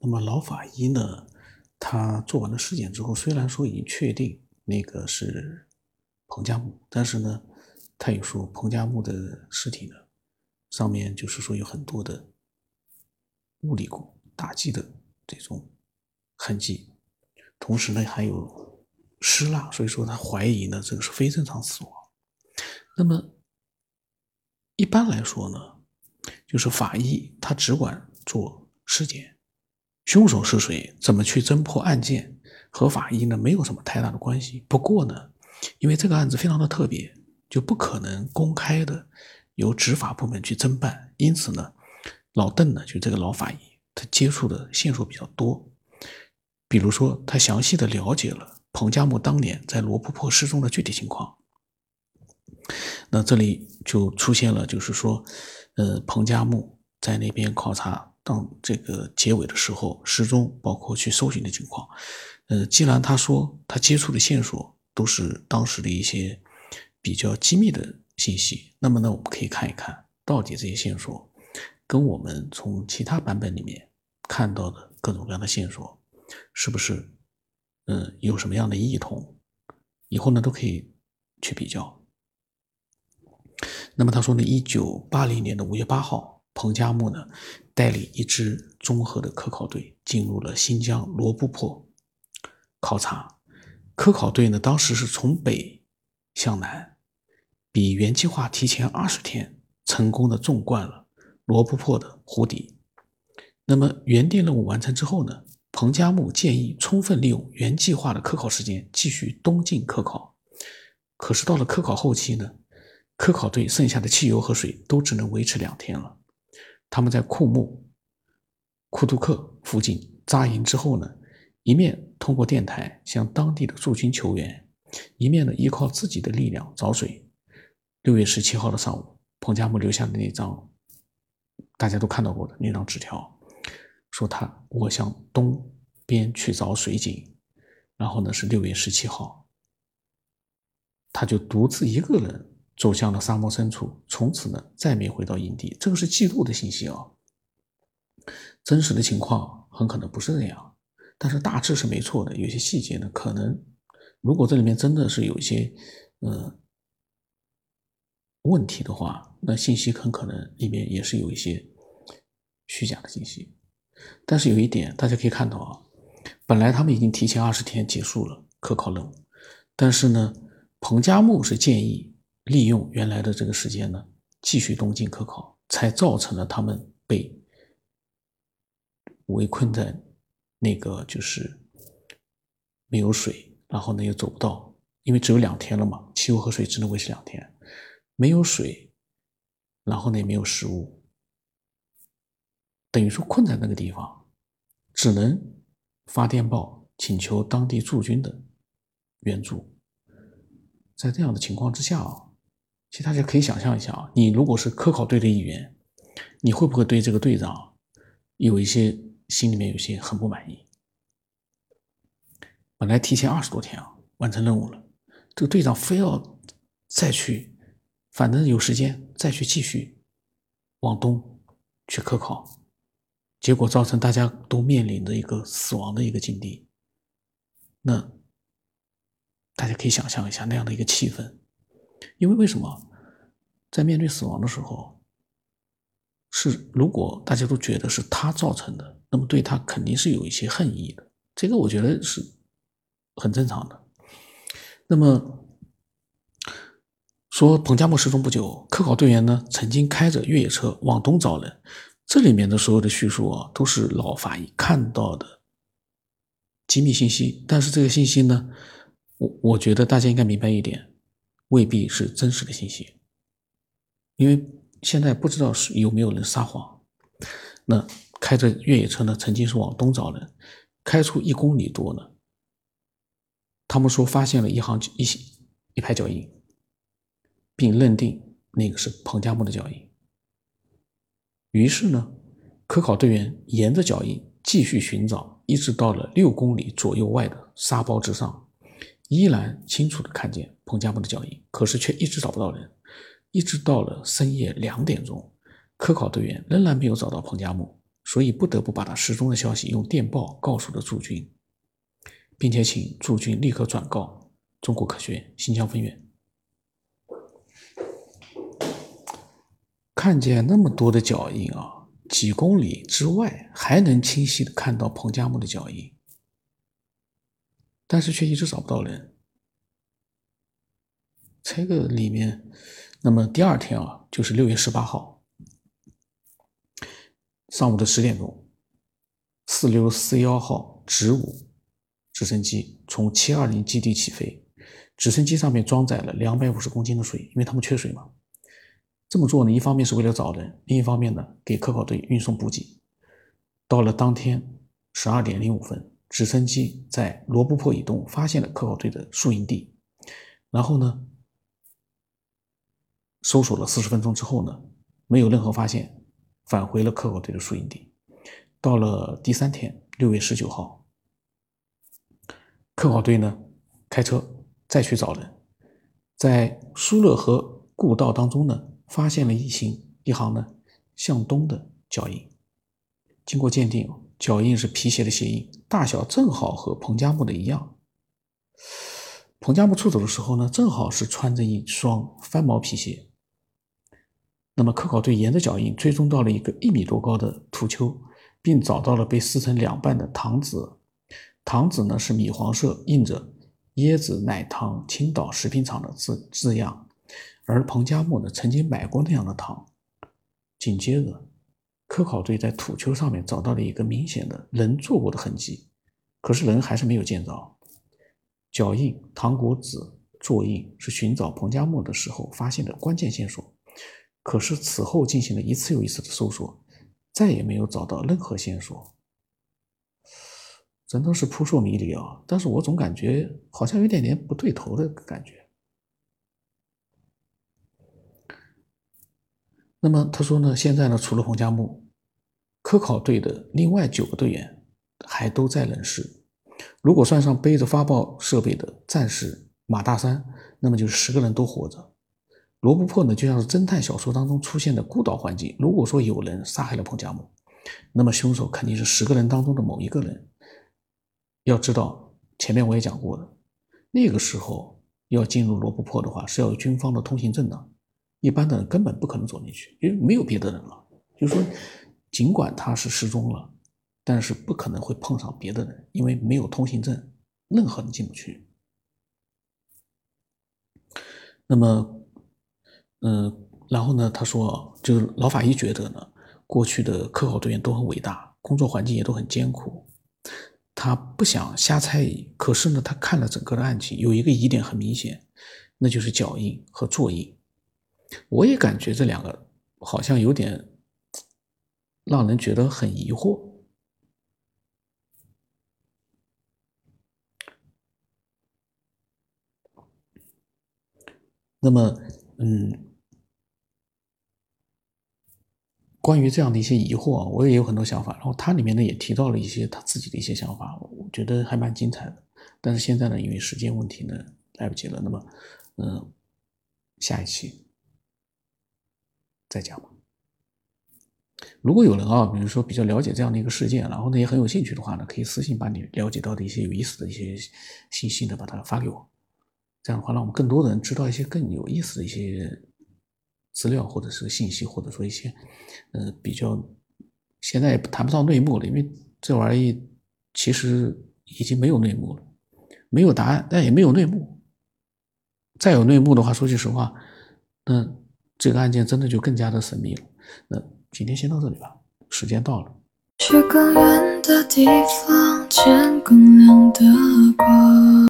那么老法医呢，他做完了尸检之后，虽然说已经确定那个是彭加木，但是呢，他又说彭加木的尸体呢，上面就是说有很多的物理过打击的这种痕迹，同时呢还有尸蜡，所以说他怀疑呢这个是非正常死亡。那么一般来说呢，就是法医他只管做尸检。凶手是谁？怎么去侦破案件？和法医呢没有什么太大的关系。不过呢，因为这个案子非常的特别，就不可能公开的由执法部门去侦办。因此呢，老邓呢，就这个老法医，他接触的线索比较多。比如说，他详细的了解了彭加木当年在罗布泊失踪的具体情况。那这里就出现了，就是说，呃，彭加木在那边考察。当这个结尾的时候，失踪，包括去搜寻的情况，呃，既然他说他接触的线索都是当时的一些比较机密的信息，那么呢，我们可以看一看到底这些线索跟我们从其他版本里面看到的各种各样的线索是不是，嗯，有什么样的异同，以后呢都可以去比较。那么他说呢，一九八零年的五月八号。彭加木呢，带领一支综合的科考队进入了新疆罗布泊考察。科考队呢，当时是从北向南，比原计划提前二十天，成功的纵贯了罗布泊的湖底。那么原定任务完成之后呢，彭加木建议充分利用原计划的科考时间，继续东进科考。可是到了科考后期呢，科考队剩下的汽油和水都只能维持两天了。他们在库木库图克附近扎营之后呢，一面通过电台向当地的驻军求援，一面呢依靠自己的力量找水。六月十七号的上午，彭加木留下的那张大家都看到过的那张纸条，说他我向东边去找水井，然后呢是六月十七号，他就独自一个人。走向了沙漠深处，从此呢再没回到营地。这个是记录的信息啊，真实的情况很可能不是这样，但是大致是没错的。有些细节呢，可能如果这里面真的是有一些呃问题的话，那信息很可能里面也是有一些虚假的信息。但是有一点大家可以看到啊，本来他们已经提前二十天结束了科考任务，但是呢，彭加木是建议。利用原来的这个时间呢，继续东进科考，才造成了他们被围困在那个就是没有水，然后呢又走不到，因为只有两天了嘛，汽油和水只能维持两天，没有水，然后呢也没有食物，等于说困在那个地方，只能发电报请求当地驻军的援助，在这样的情况之下啊。其实大家可以想象一下啊，你如果是科考队的一员，你会不会对这个队长有一些心里面有些很不满意？本来提前二十多天啊完成任务了，这个队长非要再去，反正有时间再去继续往东去科考，结果造成大家都面临着一个死亡的一个境地。那大家可以想象一下那样的一个气氛。因为为什么在面对死亡的时候，是如果大家都觉得是他造成的，那么对他肯定是有一些恨意的，这个我觉得是很正常的。那么说彭加木失踪不久，科考队员呢曾经开着越野车往东找人，这里面的所有的叙述啊，都是老法医看到的机密信息，但是这个信息呢，我我觉得大家应该明白一点。未必是真实的信息，因为现在不知道是有没有人撒谎。那开着越野车呢，曾经是往东找人，开出一公里多呢，他们说发现了一行一一排脚印，并认定那个是彭加木的脚印。于是呢，科考队员沿着脚印继续寻找，一直到了六公里左右外的沙包之上。依然清楚的看见彭加木的脚印，可是却一直找不到人，一直到了深夜两点钟，科考队员仍然没有找到彭加木，所以不得不把他失踪的消息用电报告诉了驻军，并且请驻军立刻转告中国科学院新疆分院。看见那么多的脚印啊，几公里之外还能清晰的看到彭加木的脚印，但是却一直找不到人。这个里面，那么第二天啊，就是六月十八号上午的十点钟，四六四幺号直五直升机从七二零基地起飞，直升机上面装载了两百五十公斤的水，因为他们缺水嘛。这么做呢，一方面是为了找人，另一方面呢，给科考队运送补给。到了当天十二点零五分，直升机在罗布泊以东发现了科考队的宿营地，然后呢？搜索了四十分钟之后呢，没有任何发现，返回了科考队的宿营地。到了第三天，六月十九号，科考队呢开车再去找人，在苏勒河故道当中呢，发现了一行一行呢向东的脚印。经过鉴定，脚印是皮鞋的鞋印，大小正好和彭加木的一样。彭加木出走的时候呢，正好是穿着一双翻毛皮鞋。那么科考队沿着脚印追踪到了一个一米多高的土丘，并找到了被撕成两半的糖纸。糖纸呢是米黄色，印着“椰子奶糖青岛食品厂”的字字样。而彭加木呢曾经买过那样的糖。紧接着，科考队在土丘上面找到了一个明显的人坐过的痕迹，可是人还是没有见着。脚印、糖果纸、座印是寻找彭加木的时候发现的关键线索。可是此后进行了一次又一次的搜索，再也没有找到任何线索，真的是扑朔迷离啊！但是我总感觉好像有点点不对头的感觉。那么他说呢，现在呢，除了彭加木，科考队的另外九个队员还都在人世。如果算上背着发报设备的战士马大山，那么就是十个人都活着。罗布泊呢，就像是侦探小说当中出现的孤岛环境。如果说有人杀害了彭加木，那么凶手肯定是十个人当中的某一个人。要知道，前面我也讲过的，那个时候要进入罗布泊的话，是要有军方的通行证的，一般的人根本不可能走进去，因为没有别的人了。就是说，尽管他是失踪了，但是不可能会碰上别的人，因为没有通行证，任何人进不去。那么。嗯，然后呢？他说，就是老法医觉得呢，过去的科考队员都很伟大，工作环境也都很艰苦。他不想瞎猜疑，可是呢，他看了整个的案情，有一个疑点很明显，那就是脚印和座印。我也感觉这两个好像有点让人觉得很疑惑。那么，嗯。关于这样的一些疑惑，我也有很多想法。然后他里面呢也提到了一些他自己的一些想法，我觉得还蛮精彩的。但是现在呢，因为时间问题呢，来不及了。那么，嗯，下一期再讲吧。如果有人啊，比如说比较了解这样的一个事件，然后呢也很有兴趣的话呢，可以私信把你了解到的一些有意思的一些信息呢，把它发给我。这样的话，让我们更多的人知道一些更有意思的一些。资料或者是信息，或者说一些，呃，比较现在也谈不上内幕了，因为这玩意其实已经没有内幕了，没有答案，但也没有内幕。再有内幕的话，说句实话，那这个案件真的就更加的神秘了。那今天先到这里吧，时间到了。去更远的地方，见更亮的光。